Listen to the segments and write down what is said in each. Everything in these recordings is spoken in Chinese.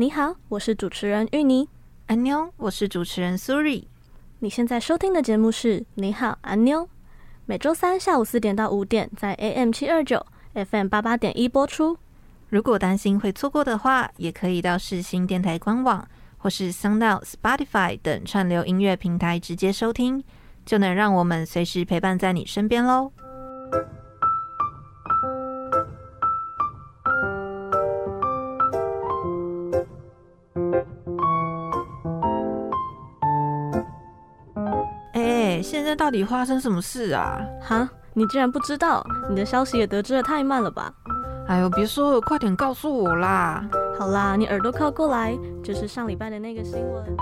你好，我是主持人芋泥。安妞，我是主持人苏瑞。你现在收听的节目是你好，安妞。每周三下午四点到五点，在 AM 七二九 FM 八八点一播出。如果担心会错过的话，也可以到世新电台官网或是 SoundOut、Spotify 等串流音乐平台直接收听，就能让我们随时陪伴在你身边喽。现在到底发生什么事啊？哈，你竟然不知道？你的消息也得知的太慢了吧？哎呦，别说了，快点告诉我啦！好啦，你耳朵靠过来，就是上礼拜的那个新闻。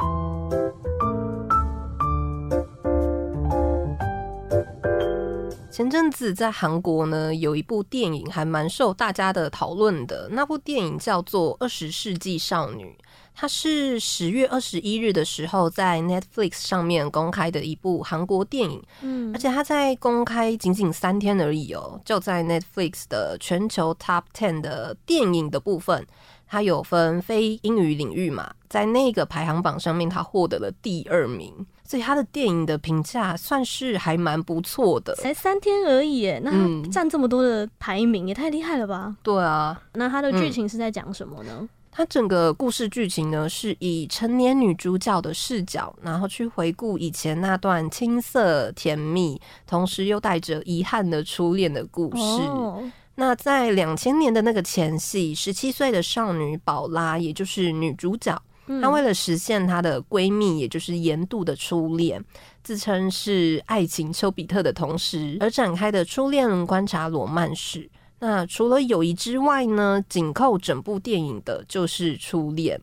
前阵子在韩国呢，有一部电影还蛮受大家的讨论的，那部电影叫做《二十世纪少女》。它是十月二十一日的时候在 Netflix 上面公开的一部韩国电影，嗯，而且它在公开仅仅三天而已哦，就在 Netflix 的全球 Top Ten 的电影的部分，它有分非英语领域嘛，在那个排行榜上面，它获得了第二名，所以它的电影的评价算是还蛮不错的。才三天而已，耶，那它占这么多的排名，也太厉害了吧？对啊，那它的剧情是在讲什么呢？嗯它整个故事剧情呢，是以成年女主角的视角，然后去回顾以前那段青涩甜蜜，同时又带着遗憾的初恋的故事。Oh. 那在两千年的那个前夕，十七岁的少女宝拉，也就是女主角，嗯、她为了实现她的闺蜜，也就是严度的初恋，自称是爱情丘比特的同时，而展开的初恋观察罗曼史。那除了友谊之外呢，紧扣整部电影的就是初恋。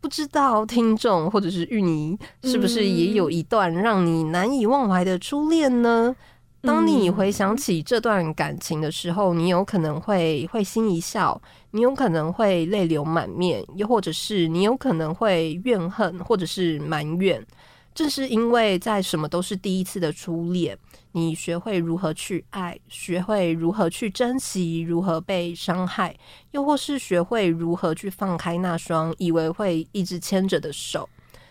不知道听众或者是芋泥是不是也有一段让你难以忘怀的初恋呢？当你回想起这段感情的时候，你有可能会会心一笑，你有可能会泪流满面，又或者是你有可能会怨恨或者是埋怨。正是因为在什么都是第一次的初恋。你学会如何去爱，学会如何去珍惜，如何被伤害，又或是学会如何去放开那双以为会一直牵着的手。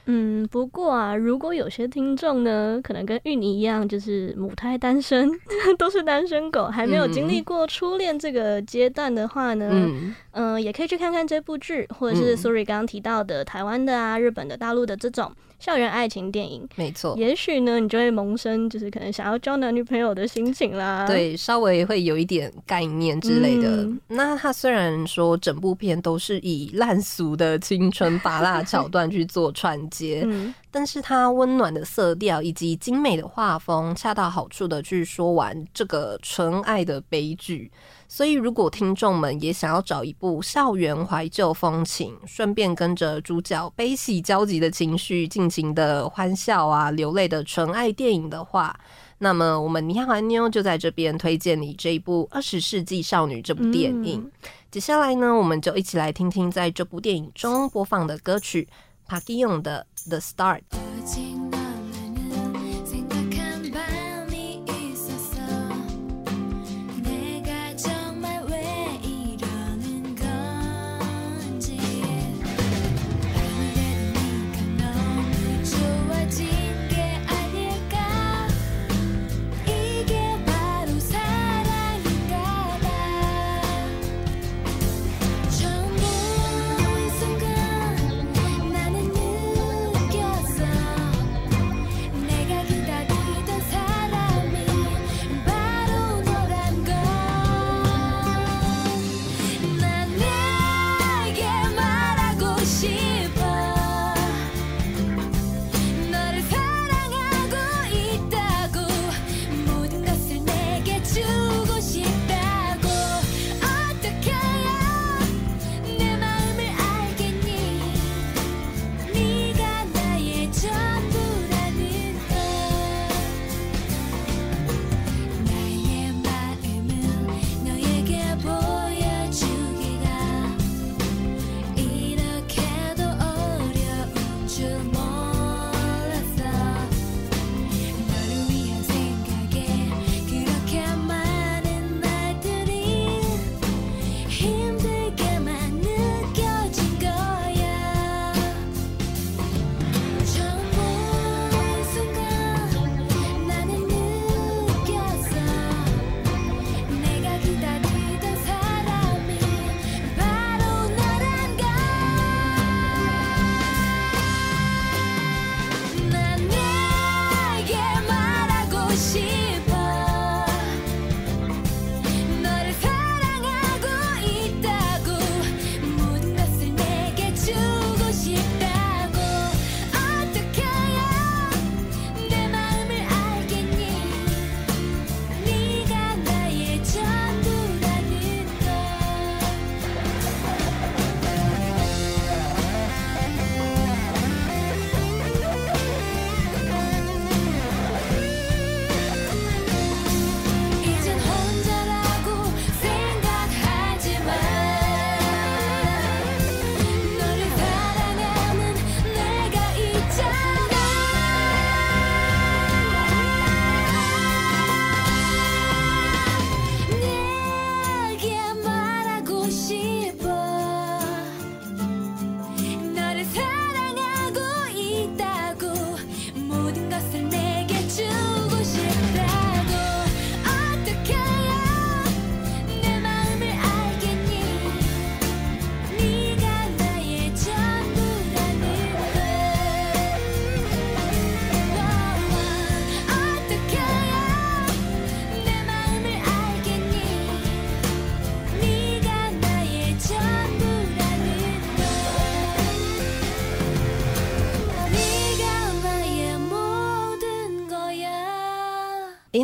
嗯，不过啊，如果有些听众呢，可能跟芋泥一样，就是母胎单身，都是单身狗，还没有经历过初恋这个阶段的话呢，嗯、呃，也可以去看看这部剧，或者是 Suri 刚刚提到的台湾的啊、日本的、大陆的这种。校园爱情电影，没错。也许呢，你就会萌生就是可能想要交男女朋友的心情啦。对，稍微会有一点概念之类的。嗯、那他虽然说整部片都是以烂俗的青春芭乐 桥段去做串接，嗯、但是它温暖的色调以及精美的画风，恰到好处的去说完这个纯爱的悲剧。所以，如果听众们也想要找一部校园怀旧风情，顺便跟着主角悲喜交集的情绪尽情的欢笑啊、流泪的纯爱电影的话，那么我们你好，安妞就在这边推荐你这一部《二十世纪少女》这部电影。嗯、接下来呢，我们就一起来听听在这部电影中播放的歌曲，Park Gi-young 的《The Start》。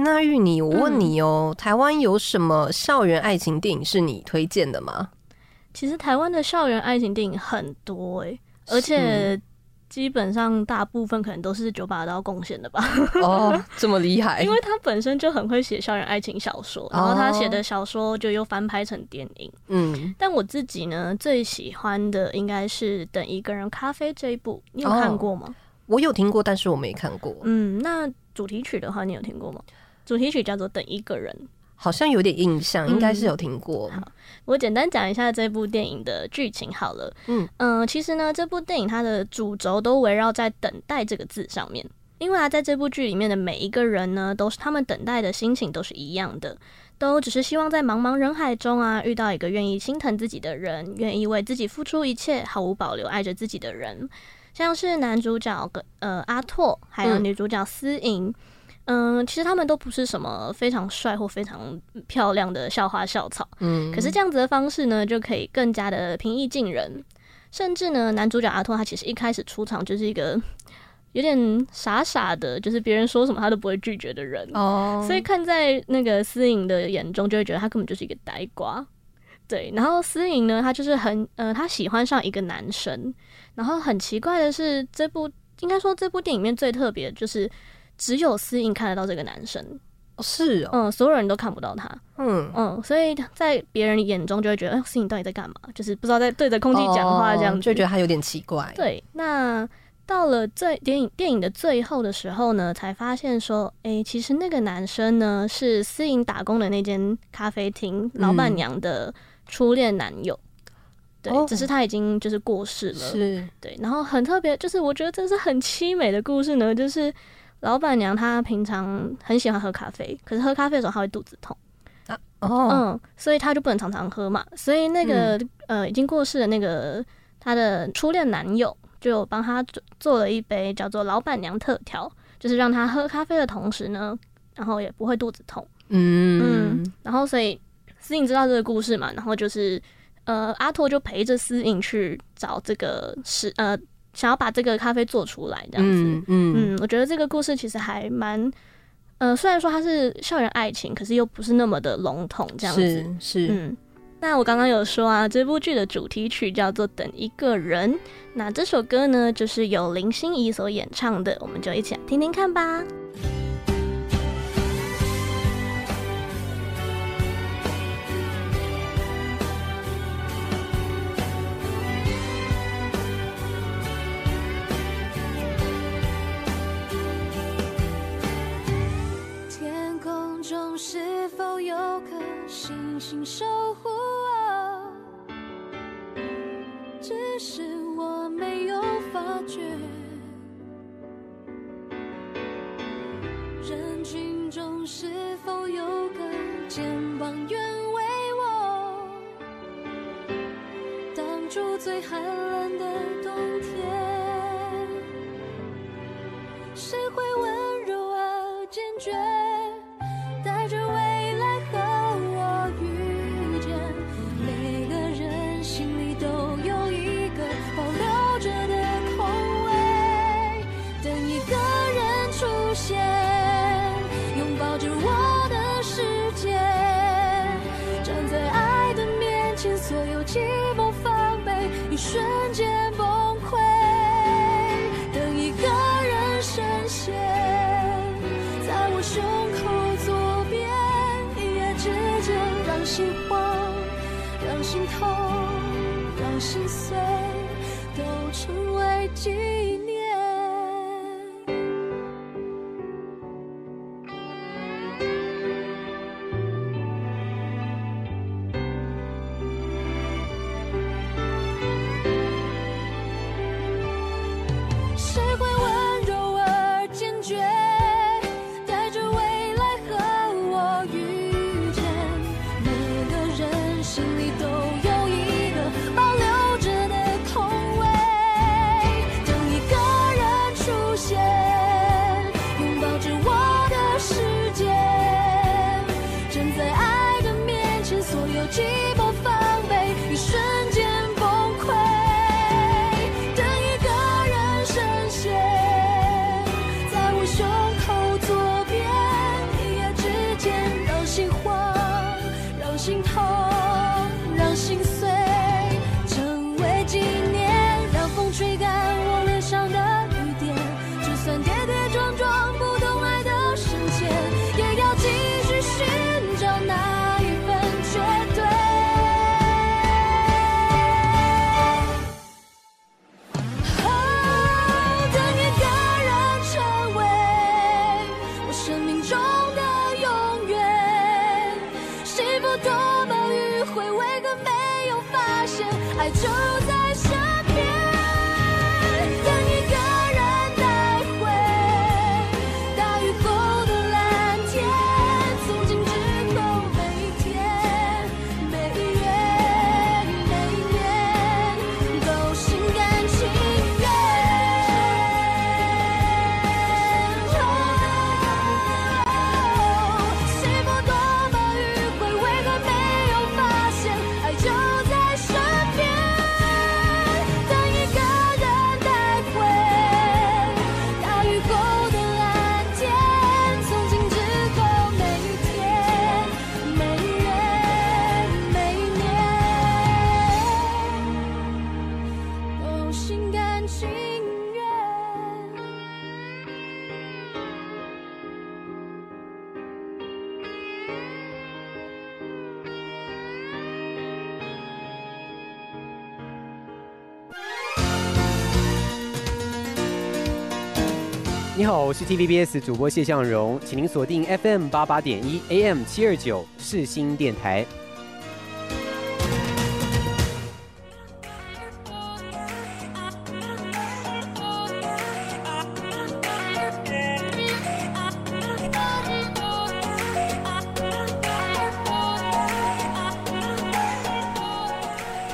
那玉妮，我问你哦，嗯、台湾有什么校园爱情电影是你推荐的吗？其实台湾的校园爱情电影很多哎，而且。基本上大部分可能都是九把刀贡献的吧。哦，这么厉害！因为他本身就很会写校园爱情小说，然后他写的小说就又翻拍成电影。嗯，但我自己呢，最喜欢的应该是《等一个人咖啡》这一部，你有看过吗？哦，我有听过，但是我没看过。嗯，那主题曲的话，你有听过吗？主题曲叫做《等一个人》。好像有点印象，应该是有听过。嗯、好，我简单讲一下这部电影的剧情好了。嗯嗯、呃，其实呢，这部电影它的主轴都围绕在“等待”这个字上面。因为啊，在这部剧里面的每一个人呢，都是他们等待的心情都是一样的，都只是希望在茫茫人海中啊，遇到一个愿意心疼自己的人，愿意为自己付出一切，毫无保留爱着自己的人。像是男主角呃阿拓，还有女主角思莹。嗯嗯，其实他们都不是什么非常帅或非常漂亮的校花校草，嗯，可是这样子的方式呢，就可以更加的平易近人。甚至呢，男主角阿托他其实一开始出场就是一个有点傻傻的，就是别人说什么他都不会拒绝的人哦。所以看在那个思颖的眼中，就会觉得他根本就是一个呆瓜。对，然后思颖呢，他就是很呃，他喜欢上一个男生，然后很奇怪的是，这部应该说这部电影里面最特别的就是。只有思颖看得到这个男生，是哦，嗯，所有人都看不到他，嗯。嗯，所以在别人眼中就会觉得，哎，思颖到底在干嘛？就是不知道在对着空气讲话这样子，就觉得他有点奇怪。对，那到了最电影电影的最后的时候呢，才发现说，哎，其实那个男生呢是思颖打工的那间咖啡厅老板娘的初恋男友，对，只是他已经就是过世了，是，对，然后很特别，就是我觉得这是很凄美的故事呢，就是。老板娘她平常很喜欢喝咖啡，可是喝咖啡的时候她会肚子痛啊，哦，嗯，所以她就不能常常喝嘛。所以那个、嗯、呃已经过世的那个她的初恋男友就帮她做做了一杯叫做老板娘特调，就是让她喝咖啡的同时呢，然后也不会肚子痛。嗯嗯，然后所以思颖知道这个故事嘛，然后就是呃阿拓就陪着思颖去找这个是呃。想要把这个咖啡做出来，这样子，嗯嗯，嗯，我觉得这个故事其实还蛮，呃，虽然说它是校园爱情，可是又不是那么的笼统，这样子，是，是，嗯。那我刚刚有说啊，这部剧的主题曲叫做《等一个人》，那这首歌呢，就是由林心怡所演唱的，我们就一起来听听看吧。中是否有颗星星守护我？只是我没有发觉。人群中是否有个肩膀愿为我挡住最寒冷的冬天？谁会温柔而坚决？带着好，我是 TVBS 主播谢向荣，请您锁定 FM 八八点一 AM 七二九世新电台。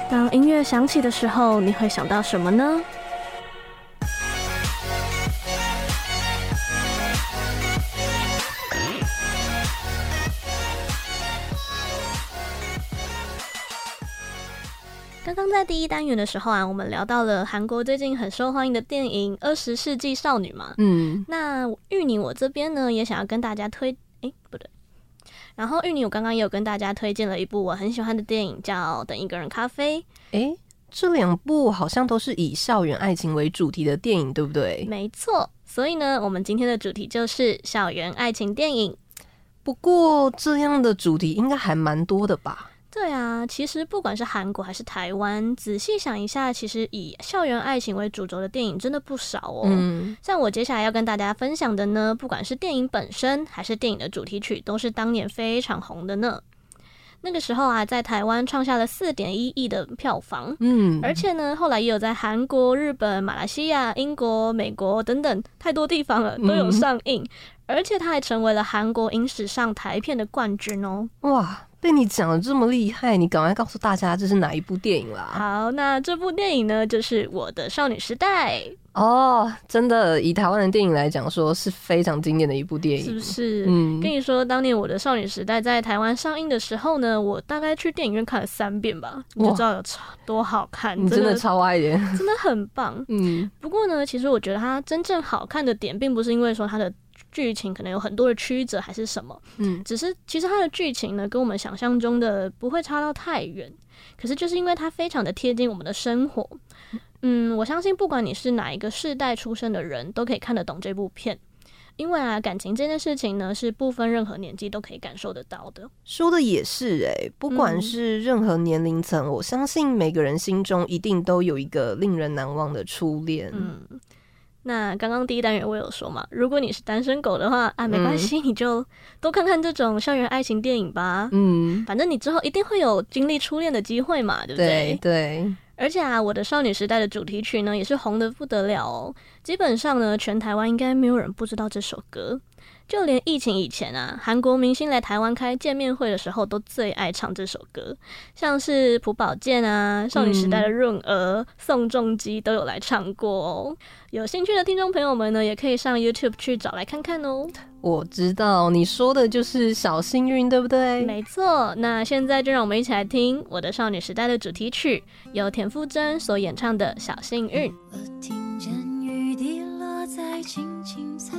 当音乐响起的时候，你会想到什么呢？第一单元的时候啊，我们聊到了韩国最近很受欢迎的电影《二十世纪少女》嘛。嗯，那玉宁我这边呢也想要跟大家推，哎，不对。然后玉宁我刚刚也有跟大家推荐了一部我很喜欢的电影，叫《等一个人咖啡》。哎，这两部好像都是以校园爱情为主题的电影，对不对？没错。所以呢，我们今天的主题就是校园爱情电影。不过这样的主题应该还蛮多的吧？对啊，其实不管是韩国还是台湾，仔细想一下，其实以校园爱情为主轴的电影真的不少哦。嗯，像我接下来要跟大家分享的呢，不管是电影本身还是电影的主题曲，都是当年非常红的呢。那个时候啊，在台湾创下了四点一亿的票房，嗯，而且呢，后来也有在韩国、日本、马来西亚、英国、美国等等太多地方了都有上映，嗯，而且它还成为了韩国影史上台片的冠军哦。哇！被你讲的这么厉害，你赶快告诉大家这是哪一部电影啦？好，那这部电影呢，就是《我的少女时代》哦。真的，以台湾的电影来讲，说是非常经典的一部电影，是不是？嗯，跟你说，当年《我的少女时代》在台湾上映的时候呢，我大概去电影院看了三遍吧，你就知道有多好看。你真的超爱的，真的很棒。嗯，不过呢，其实我觉得它真正好看的点，并不是因为说它的。剧情可能有很多的曲折还是什么，嗯，只是其实它的剧情呢，跟我们想象中的不会差到太远。可是就是因为它非常的贴近我们的生活，嗯，我相信不管你是哪一个世代出生的人，都可以看得懂这部片。因为啊，感情这件事情呢，是不分任何年纪都可以感受得到的。说的也是哎、欸，不管是任何年龄层，嗯，我相信每个人心中一定都有一个令人难忘的初恋。嗯。那刚刚第一单元我有说嘛，如果你是单身狗的话啊，没关系，你就多看看这种校园爱情电影吧。嗯，反正你之后一定会有经历初恋的机会嘛，对不对？对。对。而且啊，我的少女时代的主题曲呢，也是红的不得了哦。基本上呢，全台湾应该没有人不知道这首歌。就连疫情以前啊，韩国明星来台湾开见面会的时候，都最爱唱这首歌，像是朴宝剑啊、少女时代的润娥、嗯、宋仲基都有来唱过哦。有兴趣的听众朋友们呢，也可以上 YouTube 去找来看看哦。我知道你说的就是小幸运，对不对？没错。那现在就让我们一起来听我的少女时代的主题曲，由田馥甄所演唱的《小幸运》。我听见雨滴落在青青草地。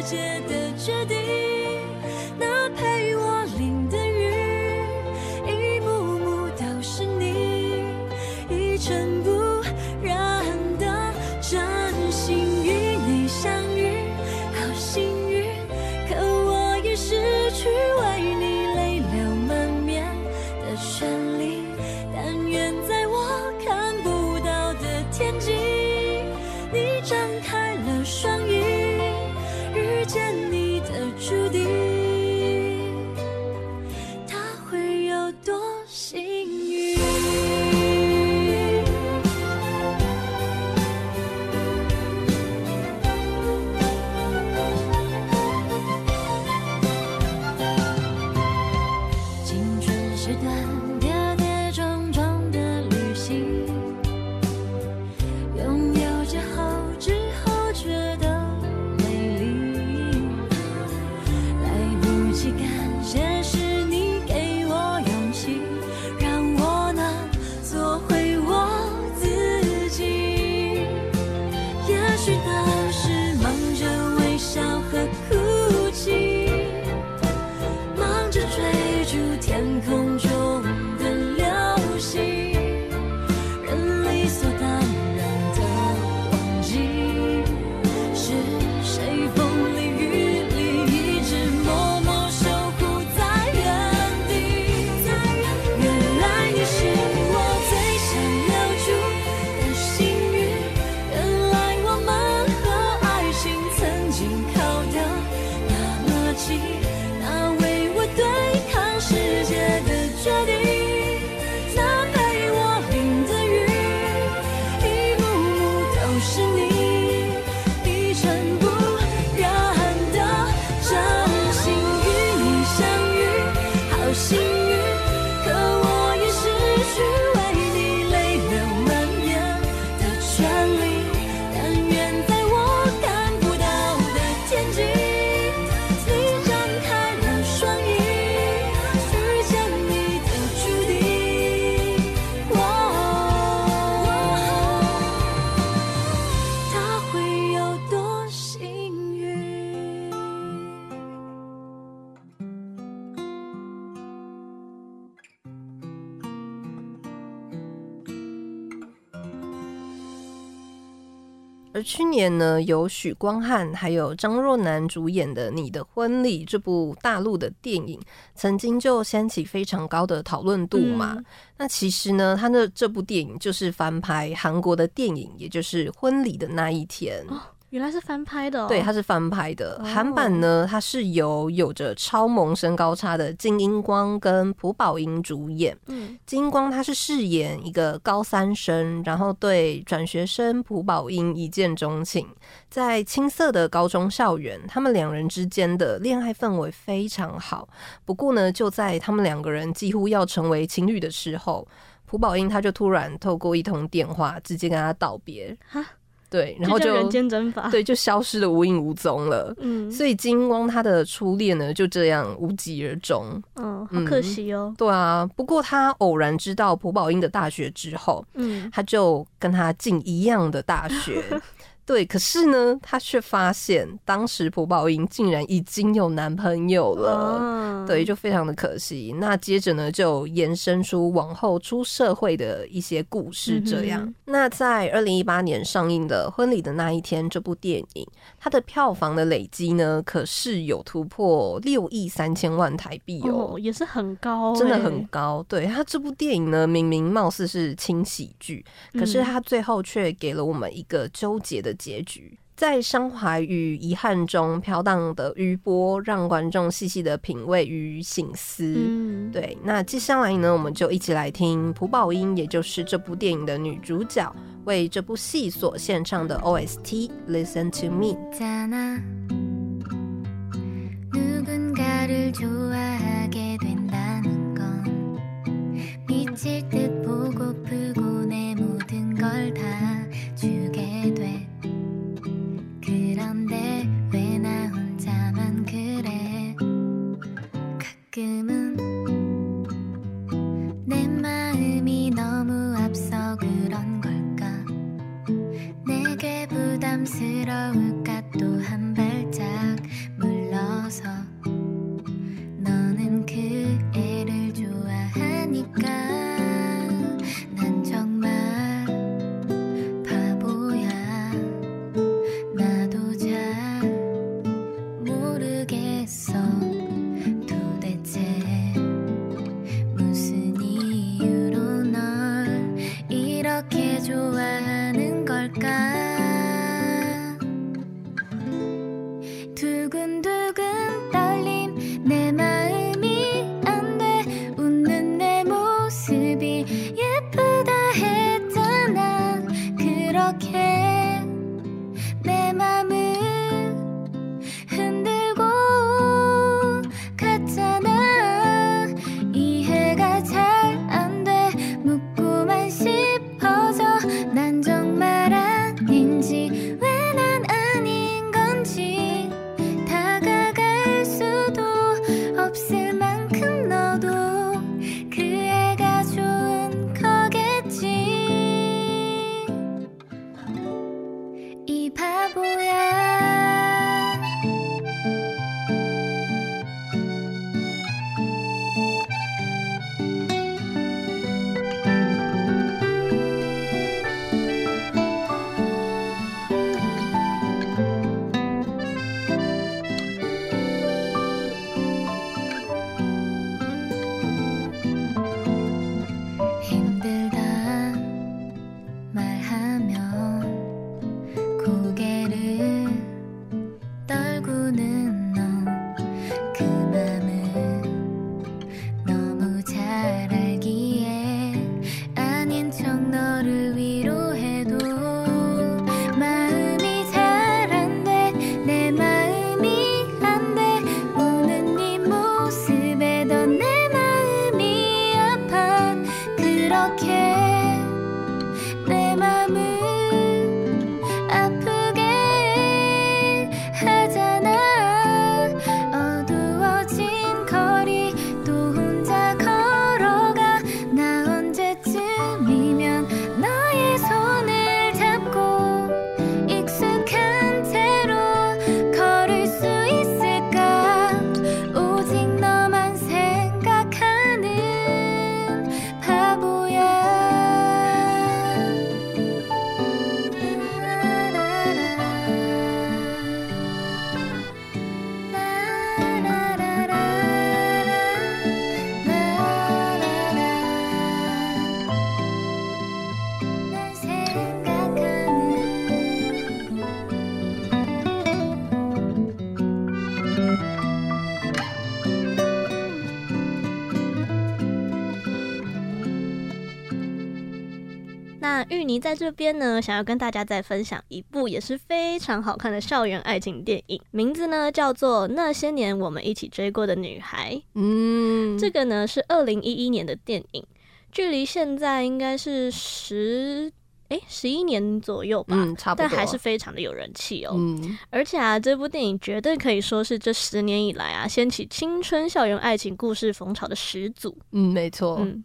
世界的决定，而去年呢，由许光汉还有张若楠主演的《你的婚礼》这部大陆的电影，曾经就掀起非常高的讨论度嘛。嗯、那其实呢，他的这部电影就是翻拍韩国的电影，也就是《婚礼的那一天》。哦原来是翻拍的。哦，对，它是翻拍的。韩、oh. 版呢，它是由有着超萌身高差的金英光跟朴宝英主演。嗯，金英光他是饰演一个高三生，然后对转学生朴宝英一见钟情，在青涩的高中校园，他们两人之间的恋爱氛围非常好。不过呢，就在他们两个人几乎要成为情侣的时候，朴宝英他就突然透过一通电话，直接跟他道别。哈。对，然后就，就人间蒸发，对，就消失的无影无踪了。嗯，所以金光他的初恋呢，就这样无疾而终。嗯，好可惜哦。对啊，不过他偶然知道朴宝英的大学之后，嗯，他就跟他进一样的大学。对，可是呢，他却发现当时朴宝英竟然已经有男朋友了，啊、对，就非常的可惜。那接着呢，就延伸出往后出社会的一些故事。这样，嗯、那在二零一八年上映的《婚礼的那一天》这部电影，它的票房的累积呢，可是有突破六亿三千万台币哦，哦，也是很高，真的很高。对，它这部电影呢，明明貌似是轻喜剧，可是它最后却给了我们一个纠结的结局。在伤怀与遗憾中飘荡的余波让观众细细的品味与醒思。对那接下来呢我们就一起来听朴宝英也就是这部电影的女主角为这部戏所献唱的 ost listen to me 지금은 내 마음이 너무 앞서 그런 걸까? 내게 부담스러울까? 또 한 발짝 물러서 너는 그 芋泥在这边呢，想要跟大家再分享一部也是非常好看的校园爱情电影，名字呢叫做《那些年我们一起追过的女孩》。嗯，这个呢是二零一一年的电影，距离现在应该是十诶十一年左右吧，嗯，差不多，但还是非常的有人气哦。嗯，而且啊，这部电影绝对可以说是这十年以来啊掀起青春校园爱情故事风潮的始祖。嗯，没错。嗯。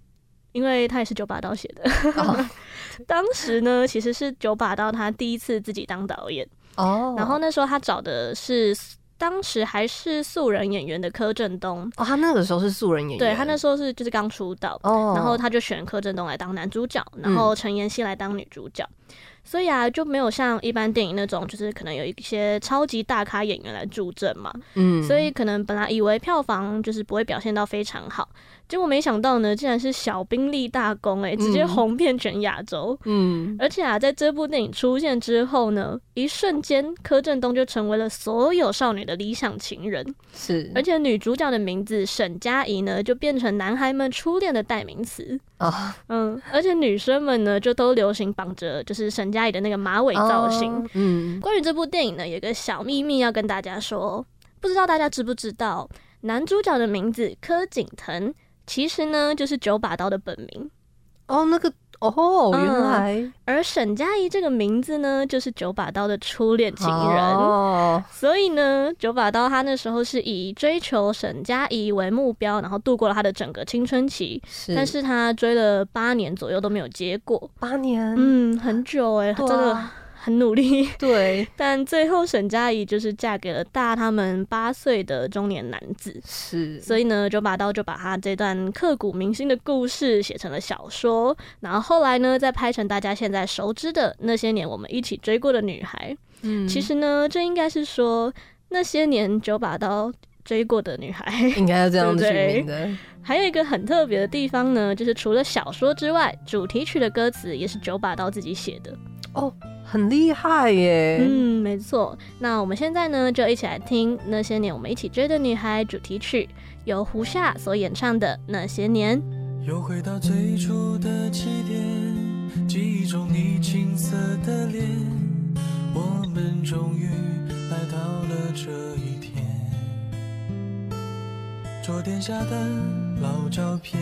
因为他也是九把刀写的，oh. 当时呢，其实是九把刀他第一次自己当导演哦，oh. 然后那时候他找的是当时还是素人演员的柯震东哦，oh, 他那个时候是素人演员，对他那时候是就是刚出道哦，oh. 然后他就选柯震东来当男主角，然后陈妍希来当女主角。嗯所以啊，就没有像一般电影那种，就是可能有一些超级大咖演员来助阵嘛。嗯，所以可能本来以为票房就是不会表现到非常好，结果没想到呢，竟然是小兵立大功，欸，诶，直接红遍全亚洲。嗯，而且啊，在这部电影出现之后呢，一瞬间柯震东就成为了所有少女的理想情人。是，而且女主角的名字沈佳宜呢，就变成男孩们初恋的代名词。啊，oh. 嗯，而且女生们呢，就都流行绑着就是沈佳宜的那个马尾造型。Oh. 嗯，关于这部电影呢，有个小秘密要跟大家说，不知道大家知不知道，男主角的名字柯景腾，其实呢就是九把刀的本名。哦，oh, 那个。哦，原来。嗯、而沈佳宜这个名字呢，就是九把刀的初恋情人。哦。所以呢，九把刀他那时候是以追求沈佳宜为目标，然后度过了他的整个青春期。是。但是他追了八年左右都没有结果。八年。嗯，很久哎、真的。很努力，对，但最后沈佳宜就是嫁给了大他们八岁的中年男子，是，所以呢，九把刀就把他这段刻骨铭心的故事写成了小说，然后后来呢，再拍成大家现在熟知的那些年我们一起追过的女孩。嗯，其实呢，这应该是说那些年九把刀追过的女孩，应该要这样子取名的。还有一个很特别的地方呢，就是除了小说之外，主题曲的歌词也是九把刀自己写的。哦。很厉害耶！嗯，没错。那我们现在呢，就一起来听那些年我们一起追的女孩主题曲，由胡夏所演唱的《那些年》。又回到最初的起点，记忆中你青涩的脸，我们终于来到了这一天。桌垫下的老照片。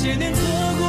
些年错过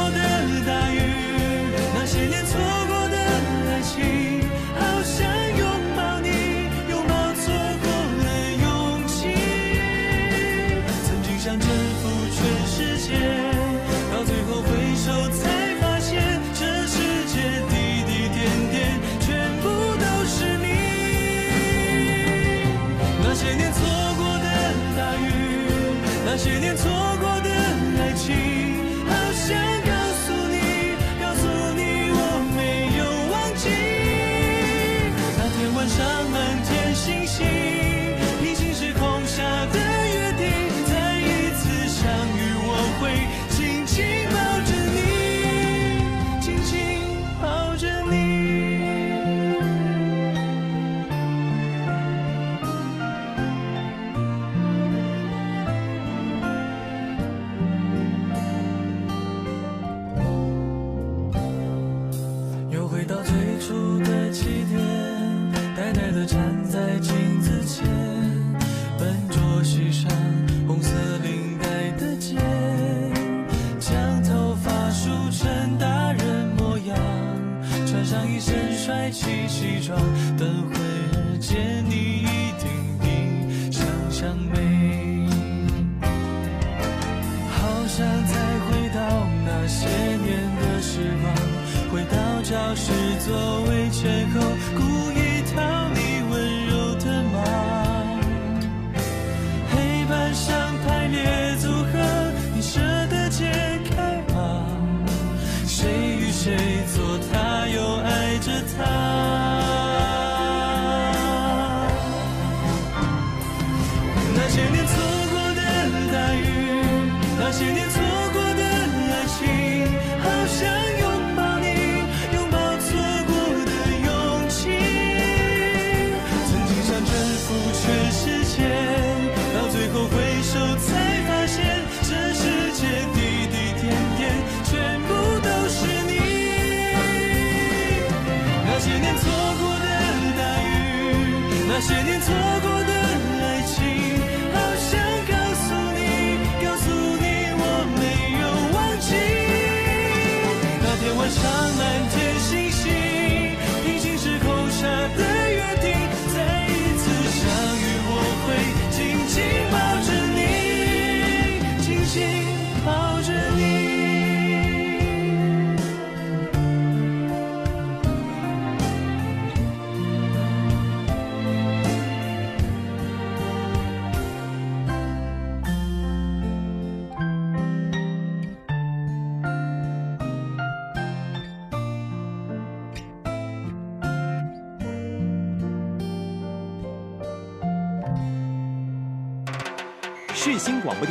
些年错过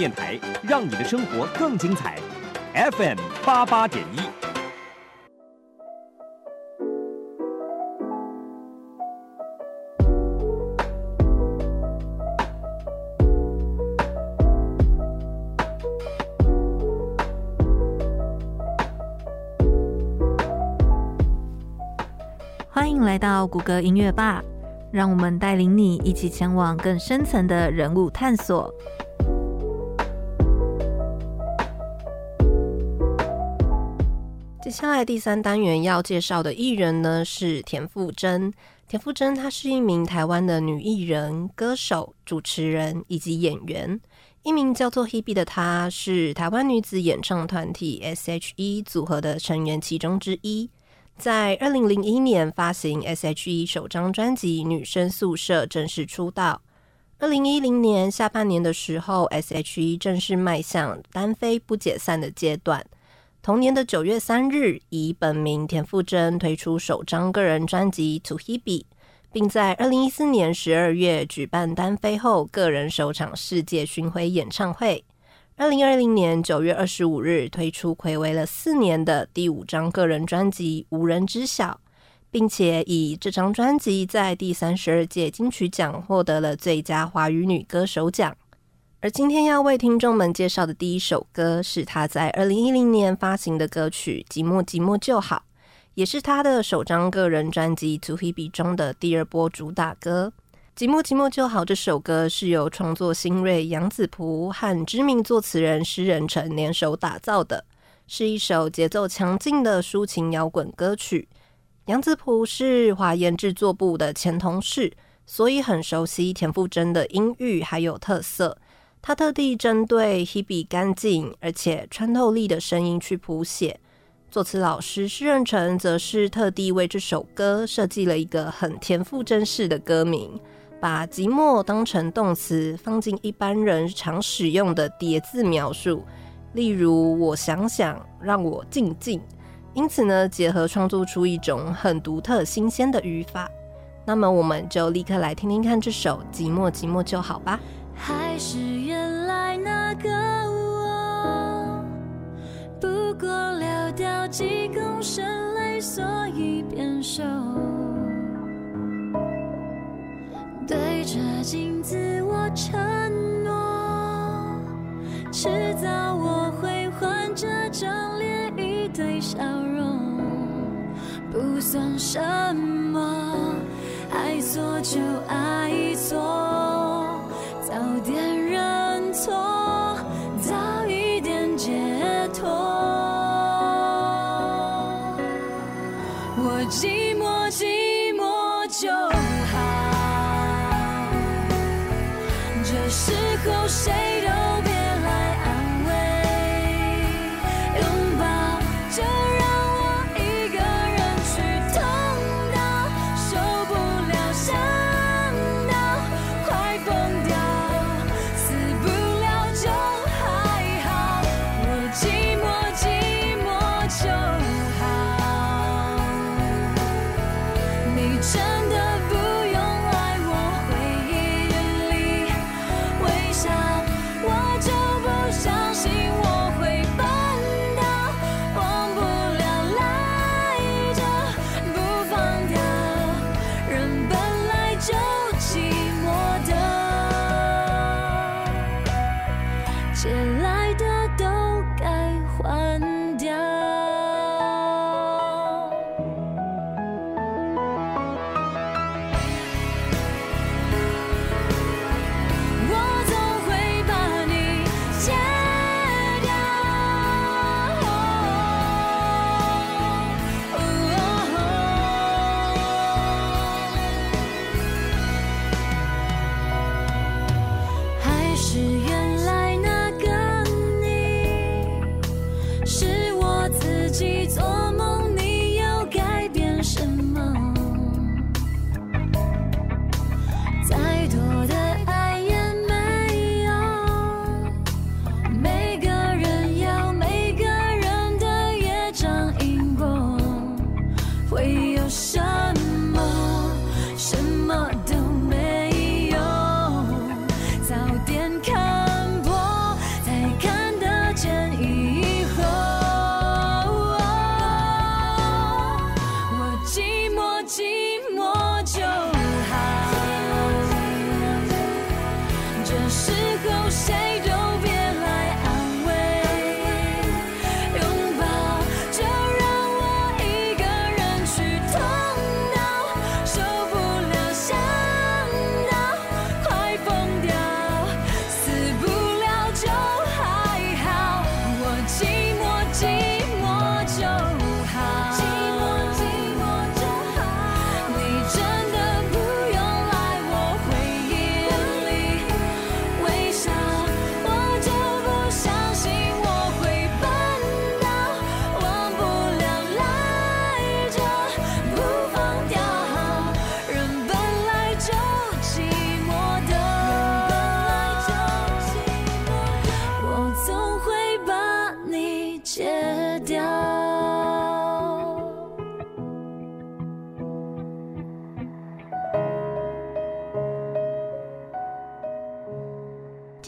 电台，让你的生活更精彩。FM 八八点一。欢迎来到谷歌音乐吧，让我们带领你一起前往更深层的人物探索。接下来第三单元要介绍的艺人呢，是田馥甄。田馥甄她是一名台湾的女艺人、歌手、主持人以及演员。一名叫做 Hebe 的她，是台湾女子演唱团体 S.H.E 组合的成员其中之一。在二零零一年发行 S.H.E 首张专辑《女生宿舍》，正式出道。二零一零年下半年的时候，S.H.E 正式迈向单飞不解散的阶段。同年的九月三日，以本名田馥甄推出首张个人专辑《To Hebe》，并在二零一四年十二月举办单飞后个人首场世界巡回演唱会。二零二零年九月二十五日，推出睽违了四年的第五张个人专辑《无人知晓》，并且以这张专辑在第三十二届金曲奖获得了最佳华语女歌手奖。而今天要为听众们介绍的第一首歌，是他在二零一零年发行的歌曲《寂寞寂寞就好》，也是他的首张个人专辑《To Hebe》中的第二波主打歌。寂寞寂寞就好这首歌是由创作新锐杨子璞和知名作词人施人成联手打造的，是一首节奏强劲的抒情摇滚歌曲。杨子璞是华研制作部的前同事，所以很熟悉田馥甄的音域还有特色。他特地针对 Hebe 干净而且穿透力的声音去谱写。作词老师施人诚则是特地为这首歌设计了一个很田馥甄式的歌名。把寂寞当成动词，放进一般人常使用的叠字描述，例如“我想想，让我静静”。因此呢，结合创作出一种很独特、新鲜的语法。那么，我们就立刻来听听看这首《寂寞寂寞就好》吧。还是原来那个我，不过流掉几公升泪，所以变瘦。对着镜子，我承诺，迟早我会换这张脸，一堆笑容，不算什么，爱错就爱错，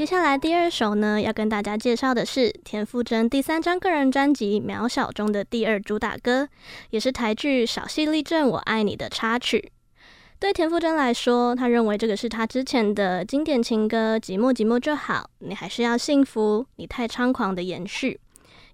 接下来第二首呢，要跟大家介绍的是田馥甄第三张个人专辑《渺小》中的第二主打歌，也是台剧《小戏立正我爱你》的插曲。对田馥甄来说，他认为这个是他之前的经典情歌《寂寞寂寞就好》，你还是要幸福，你太猖狂的延续，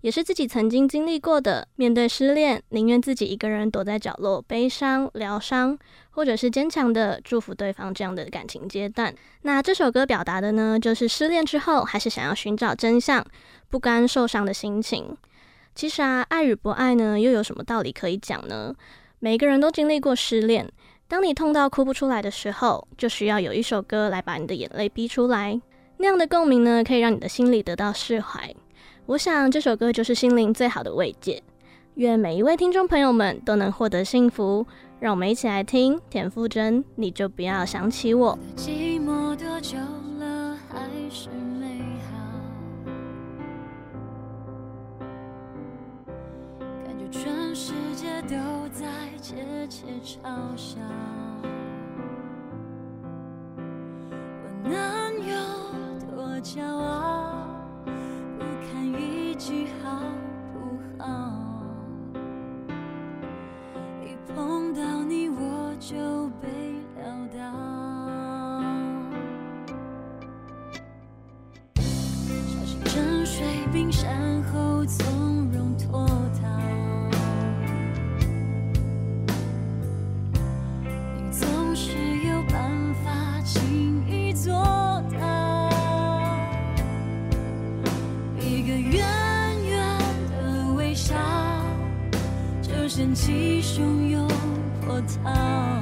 也是自己曾经经历过的。面对失恋，宁愿自己一个人躲在角落悲伤疗伤，或者是坚强的祝福对方这样的感情阶段。那这首歌表达的呢，就是失恋之后还是想要寻找真相，不甘受伤的心情。其实啊，爱与不爱呢，又有什么道理可以讲呢？每个人都经历过失恋。当你痛到哭不出来的时候，就需要有一首歌来把你的眼泪逼出来。那样的共鸣呢，可以让你的心里得到释怀。我想这首歌就是心灵最好的慰藉。愿每一位听众朋友们都能获得幸福。让我们一起来听田馥甄，你就不要想起我。寂寞多久了，还是美好？感觉全世界都在窃窃嘲笑。我能有多骄傲？看一句，好不好？一碰到你，我就被撂倒。小心沉睡冰山后，从起汹涌波涛，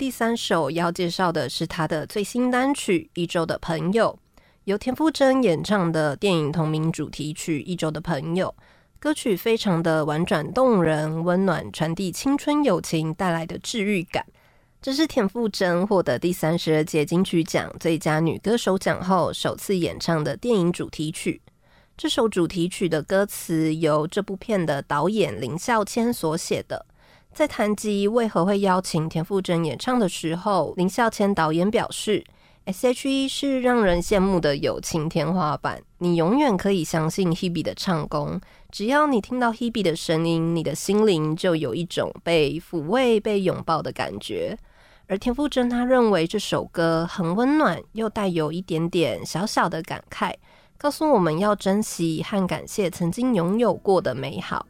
第三首要介绍的是他的最新单曲《一周的朋友》，由田馥甄演唱的电影同名主题曲《一周的朋友》。歌曲非常的婉转动人，温暖，传递青春友情带来的治愈感。这是田馥甄获得第三十二届金曲奖最佳女歌手奖后首次演唱的电影主题曲。这首主题曲的歌词由这部片的导演林孝谦所写的。在谈及为何会邀请田馥甄演唱的时候，林孝谦导演表示。S.H.E 是让人羡慕的友情天花板，你永远可以相信 Hebe 的唱功。只要你听到 Hebe 的声音，你的心灵就有一种被抚慰、被拥抱的感觉。而田馥甄他认为这首歌很温暖，又带有一点点小小的感慨，告诉我们要珍惜和感谢曾经拥有过的美好。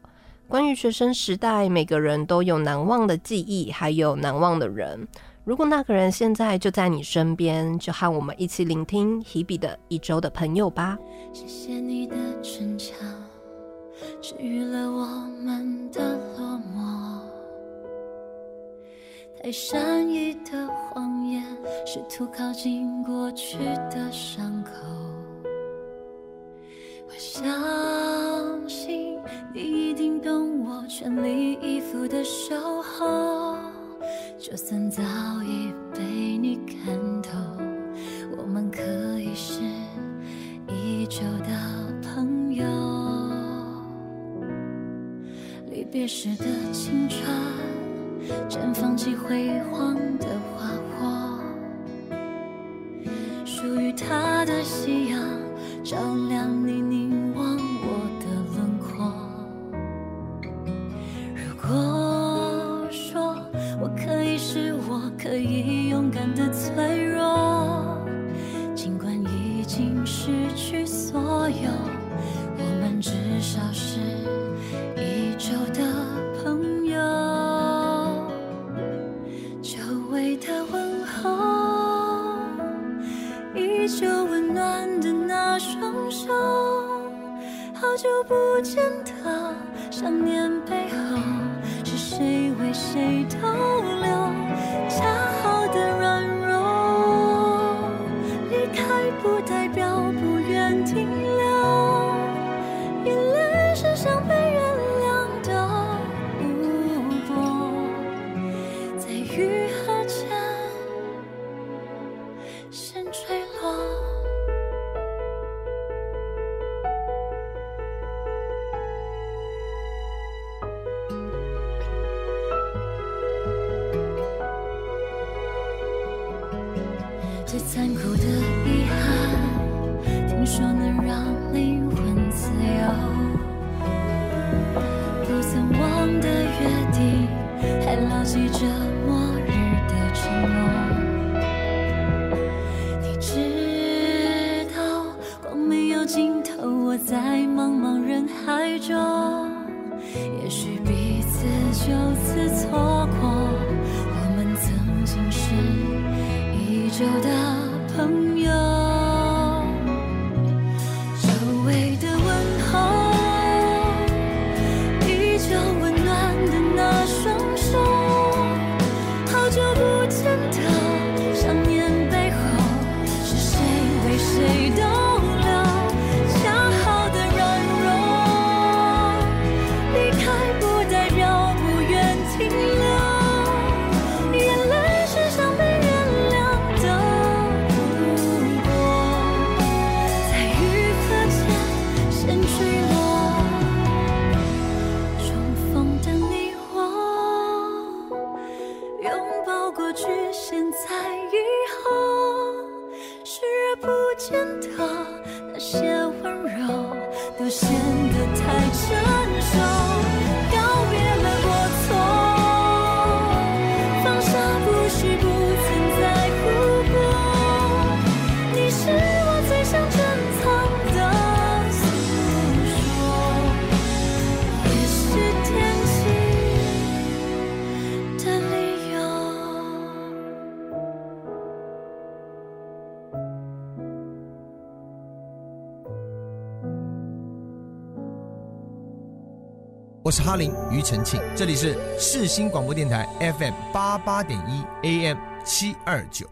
关于学生时代，每个人都有难忘的记忆，还有难忘的人。如果那个人现在就在你身边，就和我们一起聆听 Hebe 的一周的朋友吧。谢谢你的逞强，治愈了我们的落寞。太善意的谎言，试图靠近过去的伤口。我相信你一定懂我全力以赴的守候。就算早已被你看透，我们可以是依旧的朋友。离别时的青春，绽放起辉煌的花火，属于他的夕阳，照亮你就此错过。我们曾经是一周的朋友。我是哈林庾澄庆，这里是世新广播电台 FM 八八点一 AM 七二九。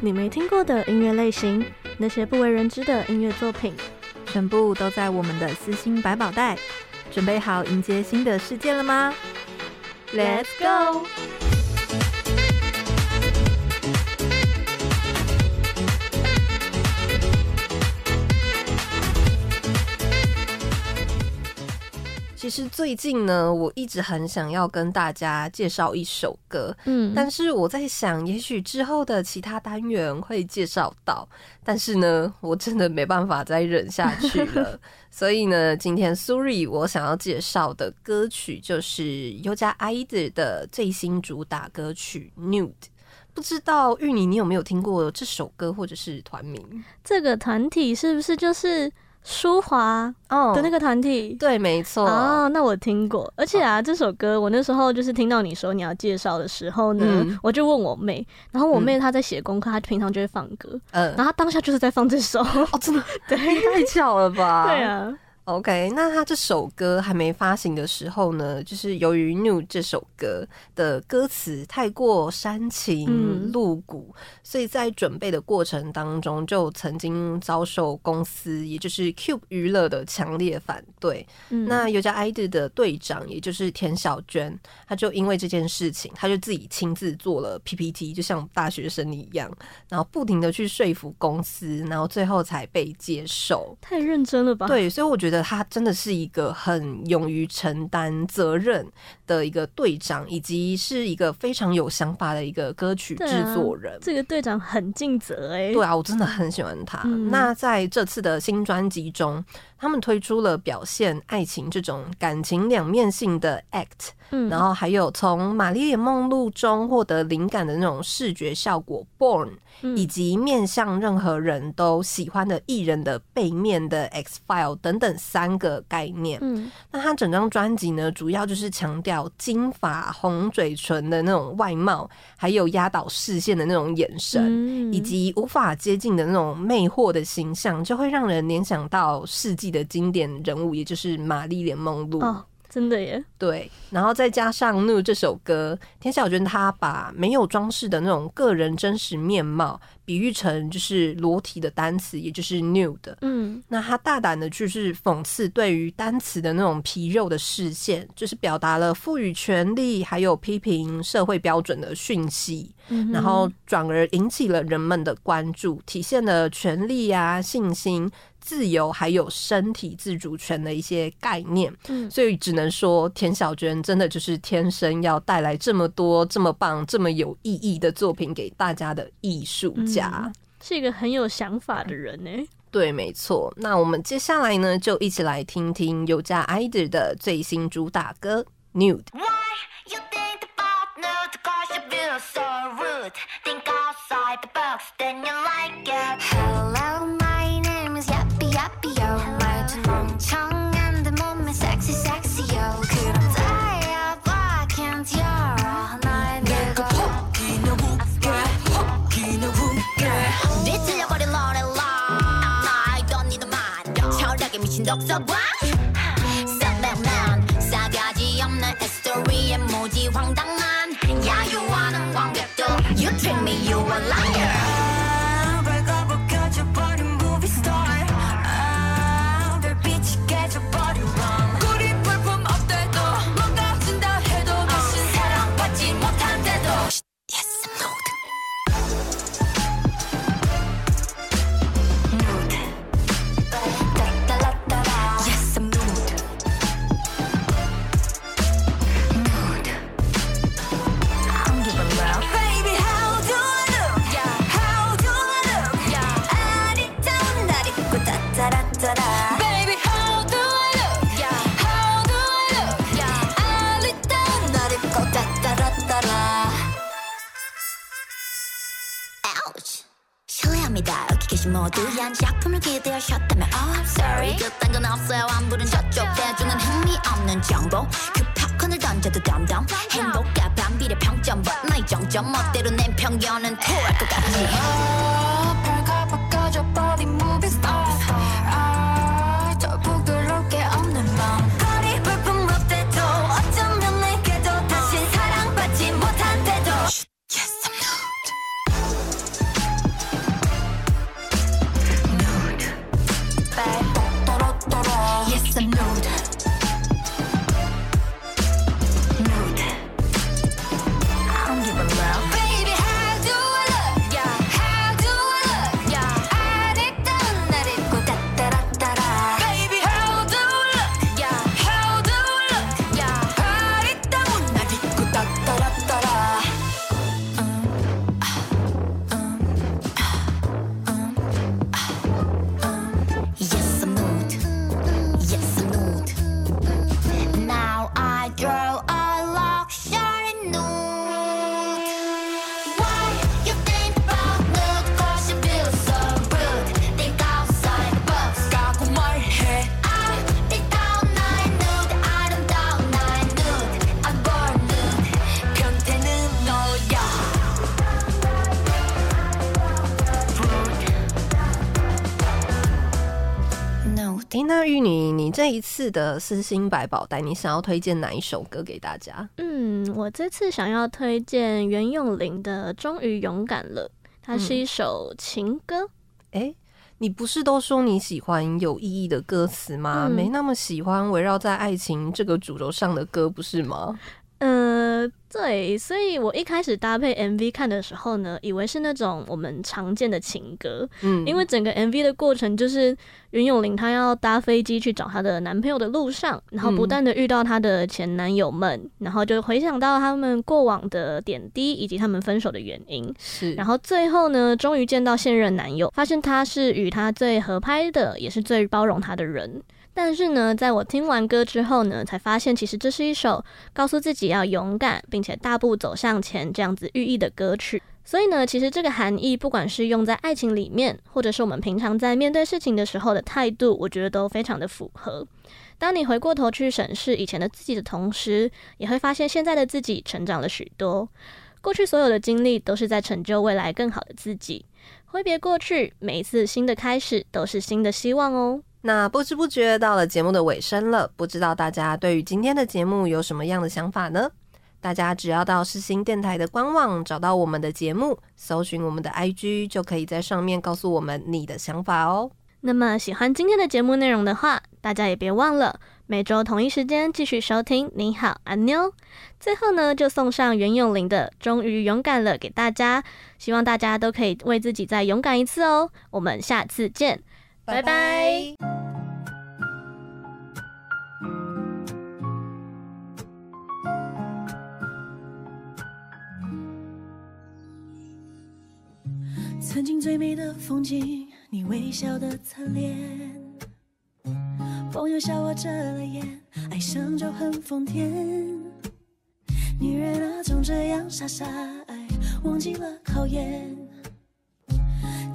你没听过的音乐类型，那些不为人知的音乐作品，全部都在我们的私心百宝袋。准备好迎接新的世界了吗？Let's go！实最近呢，我一直很想要跟大家介绍一首歌，嗯，但是我在想，也许之后的其他单元会介绍到，但是呢，我真的没办法再忍下去了，所以呢，今天 Suri 我想要介绍的歌曲就是 Yoga Idol 的最新主打歌曲《Nude》，不知道芋泥你有没有听过这首歌或者是团名？这个团体是不是就是？舒华哦。的那个团体，oh, 对，没错。啊，那我听过，而且啊，oh. 这首歌我那时候就是听到你说你要介绍的时候呢，嗯、我就问我妹，然后我妹她在写功课，她平常就会放歌，嗯，然后她当下就是在放这首，哦，真的，对，太巧了吧？对啊。OK，那他这首歌还没发行的时候呢，就是由于《Nude》这首歌的歌词太过煽情露骨，嗯，所以在准备的过程当中，就曾经遭受公司，也就是 Cube 娱乐的强烈反对。嗯，那 Yoga Idol 的队长，也就是田小娟，他就因为这件事情，他就自己亲自做了 PPT，就像大学生一样，然后不停的去说服公司，然后最后才被接受。太认真了吧？对，所以我觉得。他真的是一个很勇于承担责任的一个队长，以及是一个非常有想法的一个歌曲制作人。啊、这个队长很尽责哎，对啊，我真的很喜欢他。嗯、那在这次的新专辑中，他们推出了表现爱情这种感情两面性的 act，嗯，然后还有从《玛丽莲梦露》中获得灵感的那种视觉效果 born。以及面向任何人都喜欢的艺人的背面的 X file 等等三个概念。嗯，那他整张专辑呢，主要就是强调金发、红嘴唇的那种外貌，还有压倒视线的那种眼神，以及无法接近的那种魅惑的形象，就会让人联想到世纪的经典人物，也就是玛丽莲梦露。哦真的耶，对，然后再加上《Nude》这首歌，田小娟她把没有装饰的那种个人真实面貌，比喻成就是裸体的单词，也就是 new 的。嗯，那他大胆的就是讽刺对于单词的那种皮肉的视线，就是表达了赋予权力，还有批评社会标准的讯息，嗯、然后转而引起了人们的关注，体现了权力啊、信心。自由还有身体自主权的一些概念。嗯，所以只能说田小娟真的就是天生要带来这么多这么棒这么有意义的作品给大家的艺术家、是一个很有想法的人呢、对，没错。那我们接下来呢，就一起来听听有家 Either 的最新主打歌《Nude》。Think outside the box, then you like it. Hello. 청한데 몸에 섹시 섹시요. 그럼 달려봐 can't you 그 포기는 웃겨 포기는 웃겨. 뒤틀려버린 Lorelai 나 알던 니는 말야 철학에 미친 독서봐 쌍백만 싸가지 없는 에스토리에 무지 황당한. 야유하는 관객들 You treat me you a liar. 次的私心百宝袋，你想要推荐哪一首歌给大家？嗯，我这次想要推荐袁咏琳的《终于勇敢了》，它是一首情歌。诶，你不是都说你喜欢有意义的歌词吗？嗯没那么喜欢围绕在爱情这个主轴上的歌，不是吗？呃，对，所以我一开始搭配 MV 看的时候呢，以为是那种我们常见的情歌，嗯，因为整个 MV 的过程就是袁咏琳她要搭飞机去找她的男朋友的路上，然后不断的遇到她的前男友们，然后就回想到他们过往的点滴以及他们分手的原因，是，然后最后呢，终于见到现任男友，发现他是与他最合拍的，也是最包容他的人。但是呢，在我听完歌之后呢，才发现其实这是一首告诉自己要勇敢，并且大步走向前这样子寓意的歌曲。所以呢，其实这个含义，不管是用在爱情里面，或者是我们平常在面对事情的时候的态度，我觉得都非常的符合。当你回过头去审视以前的自己的同时，也会发现现在的自己成长了许多。过去所有的经历都是在成就未来更好的自己。挥别过去，每一次新的开始都是新的希望哦。那不知不觉到了节目的尾声了，不知道大家对于今天的节目有什么样的想法呢？大家只要到世新电台的官网找到我们的节目，搜寻我们的 IG，就可以在上面告诉我们你的想法哦。那么喜欢今天的节目内容的话，大家也别忘了每周同一时间继续收听。你好，阿妞。最后呢，就送上袁咏琳的《终于勇敢了》给大家，希望大家都可以为自己再勇敢一次哦。我们下次见。拜拜。曾经最美的风景，你微笑的侧脸。朋友笑我遮了眼，爱上就很疯癫。女人啊，总这样傻傻爱，忘记了考验。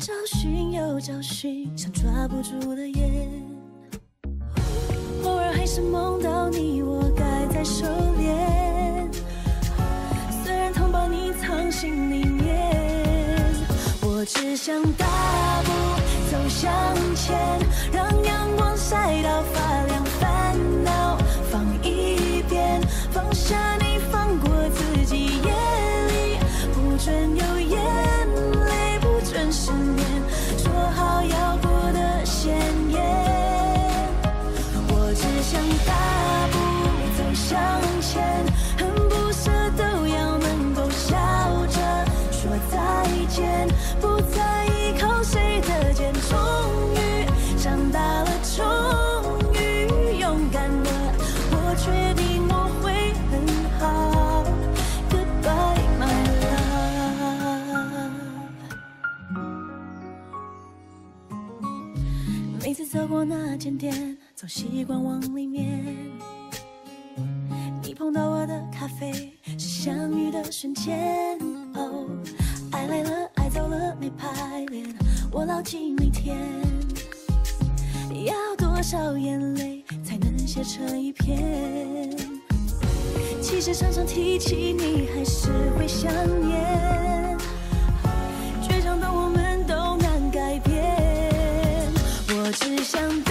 找寻又找寻，像抓不住的烟。偶尔还是梦到你，我该再收敛。虽然痛把你藏心里面。我只想大步走向前，让阳光晒到发亮，烦恼放一边，放下你，过那间店，总习惯往里面。你碰到我的咖啡，是相遇的瞬间。哦，爱来了。爱走了没排练，我牢记每天，要多少眼泪才能写成一篇？其实常常提起你，还是会想念。我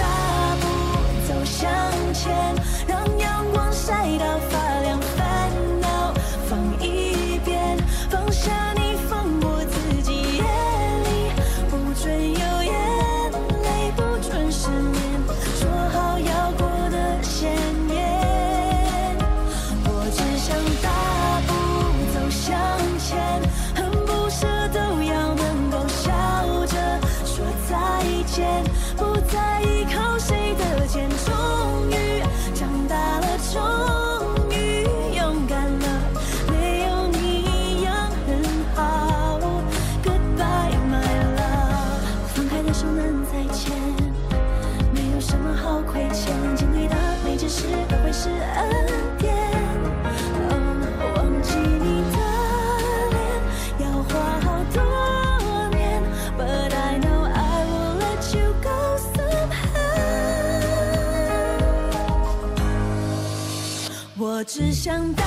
只想大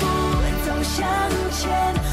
步走向前